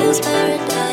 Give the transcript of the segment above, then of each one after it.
whose paradise.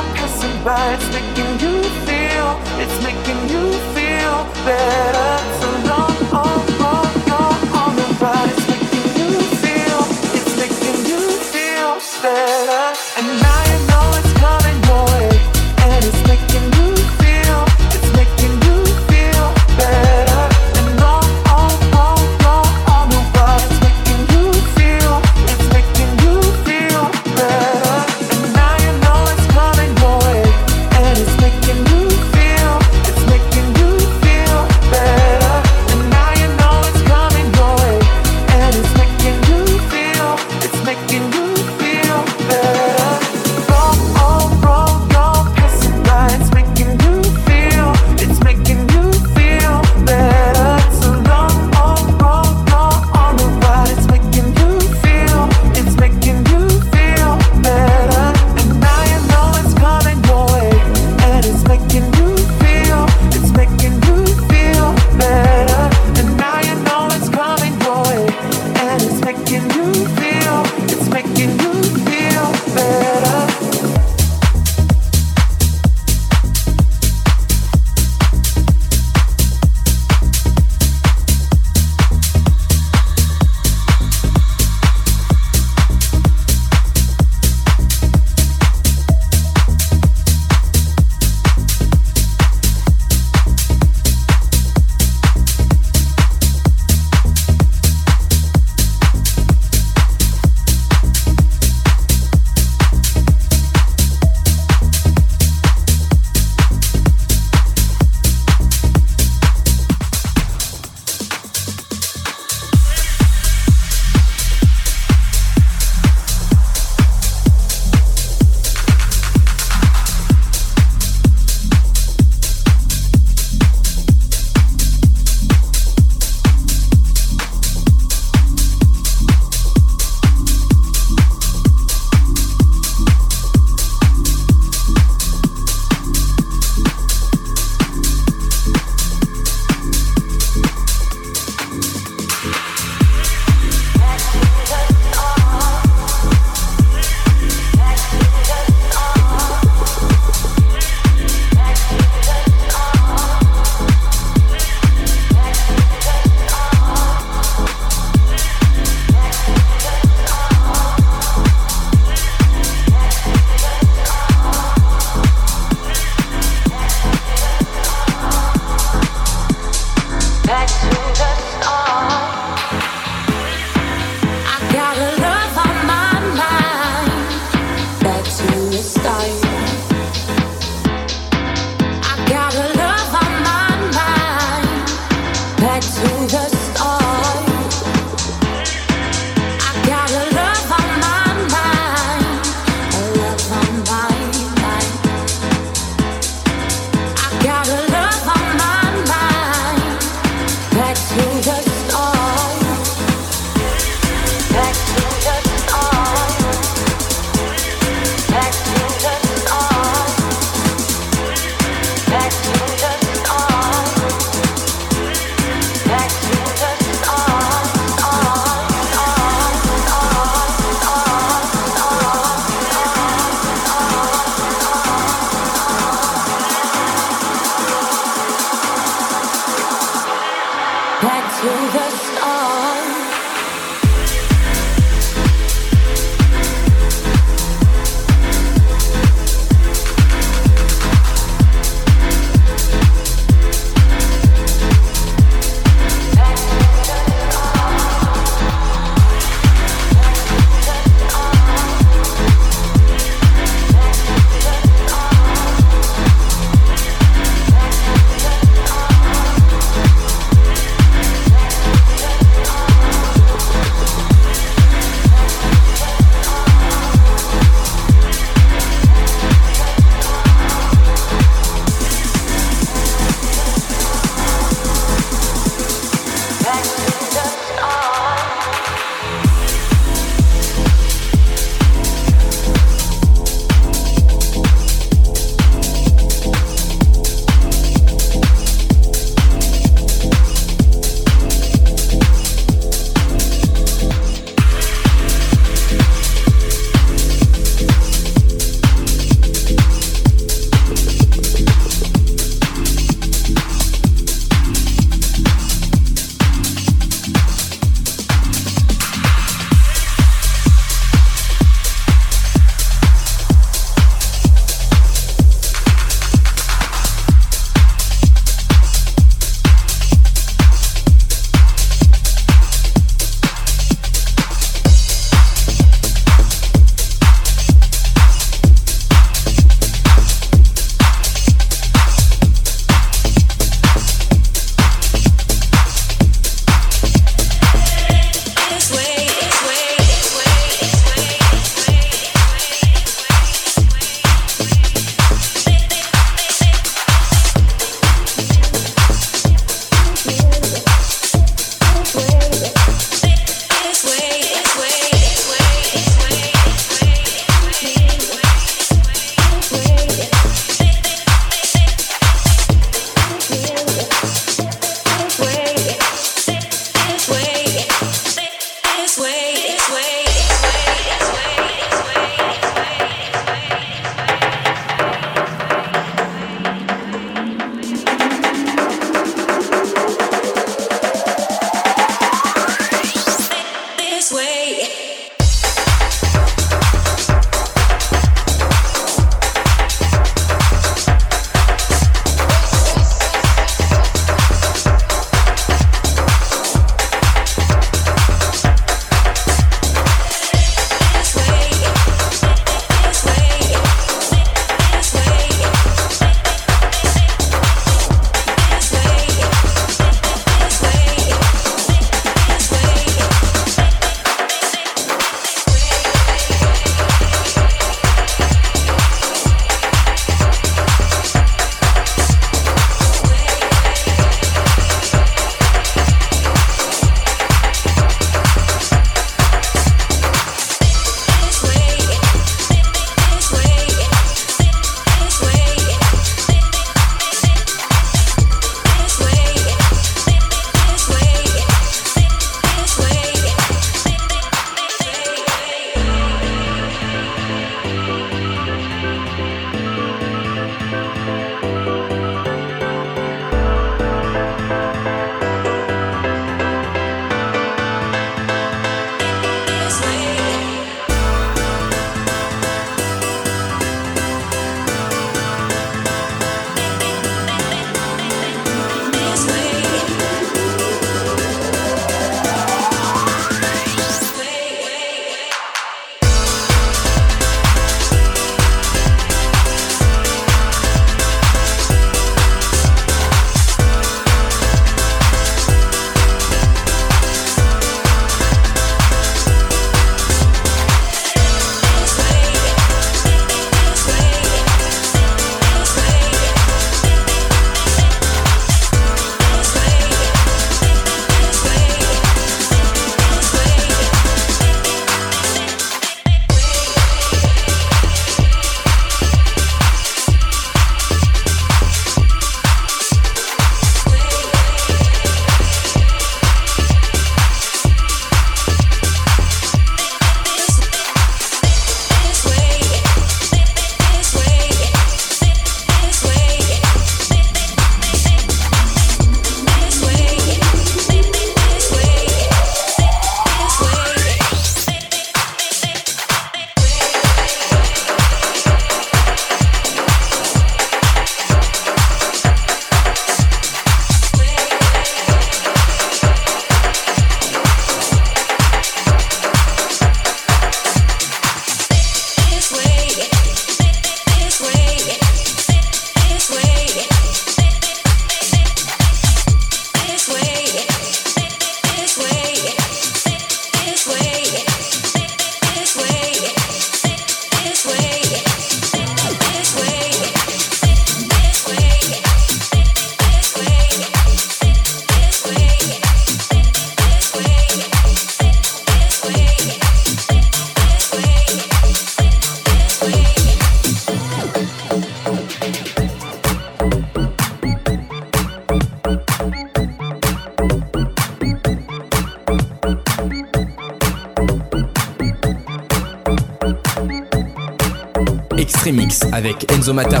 consommateur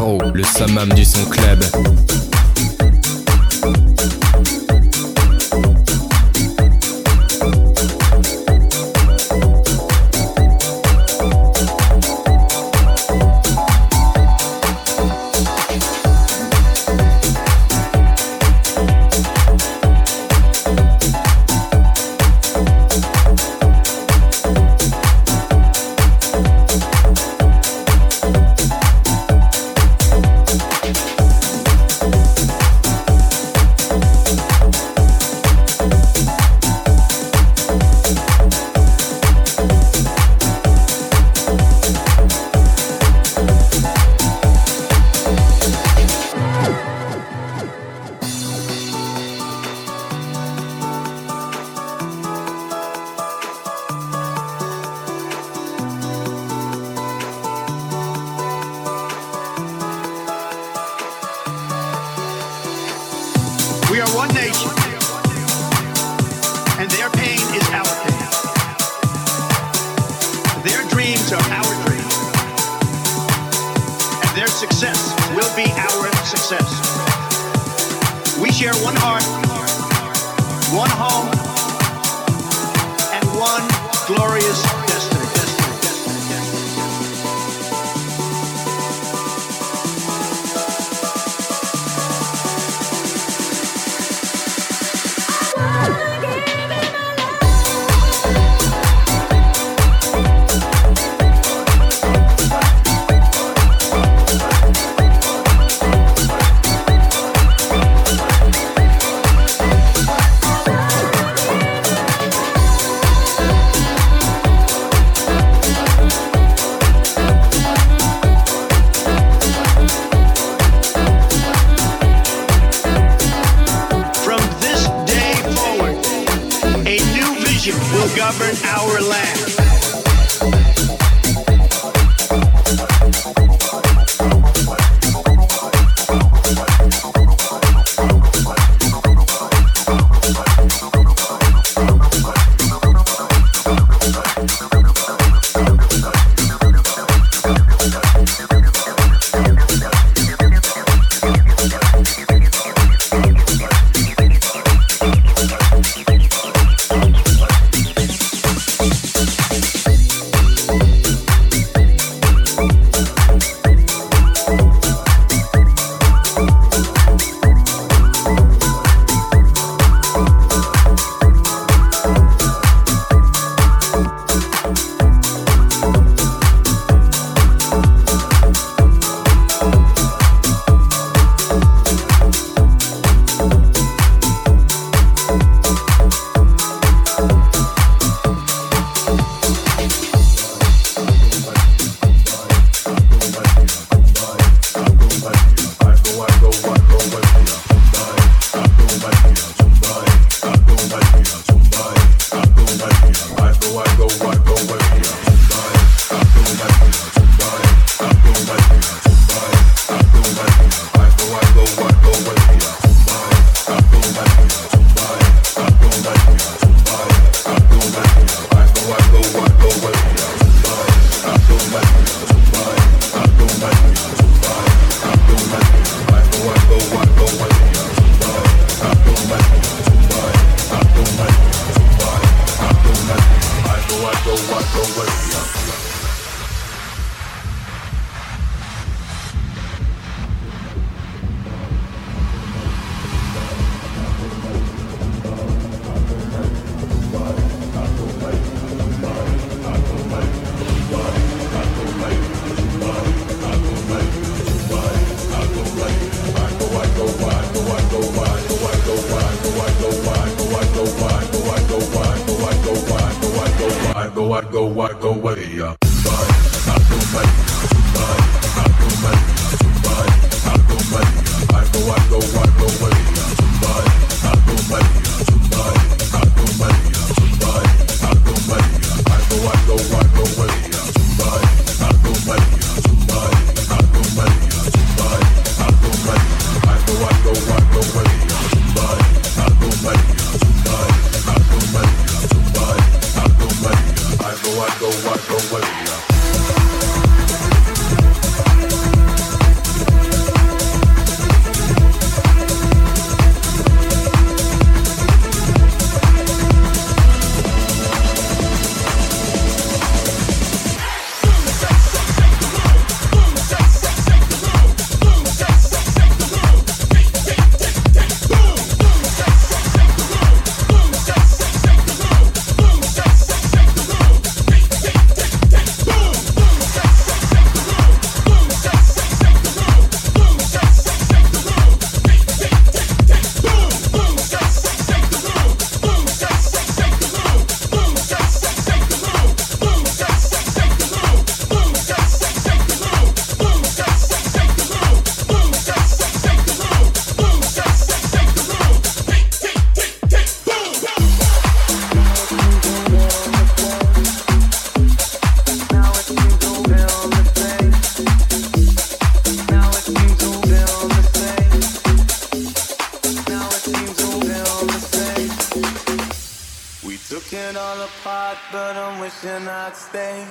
should not stay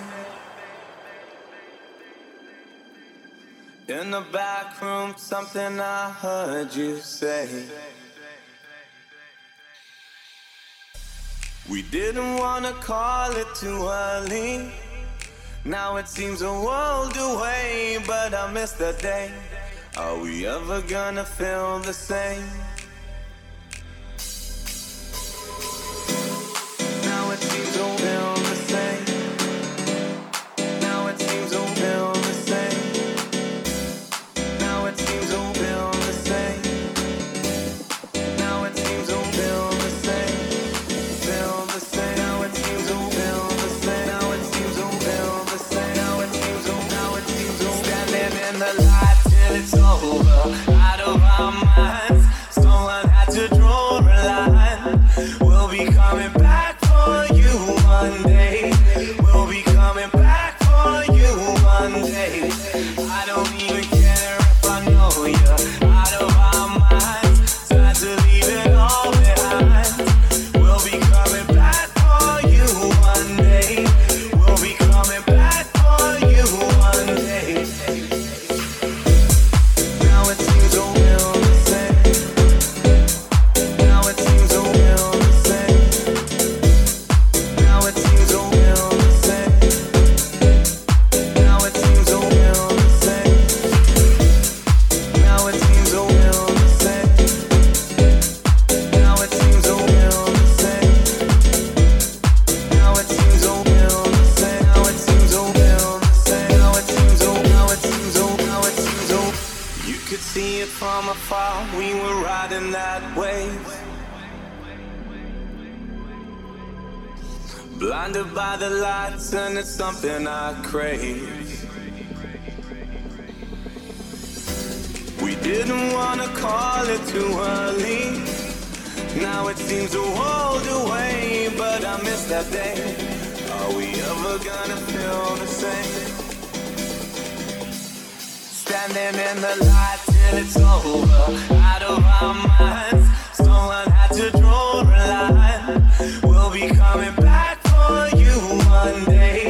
in the back room. Something I heard you say. We didn't wanna call it too early. Now it seems a world away, but I miss that day. Are we ever gonna feel the same? Now it seems a world. surrounded by the lights, and it's something I crave. We didn't wanna call it too early. Now it seems a world away, but I miss that day. Are we ever gonna feel the same? Standing in the light till it's over, out of our minds. Someone had to draw a line. We'll be coming back one day.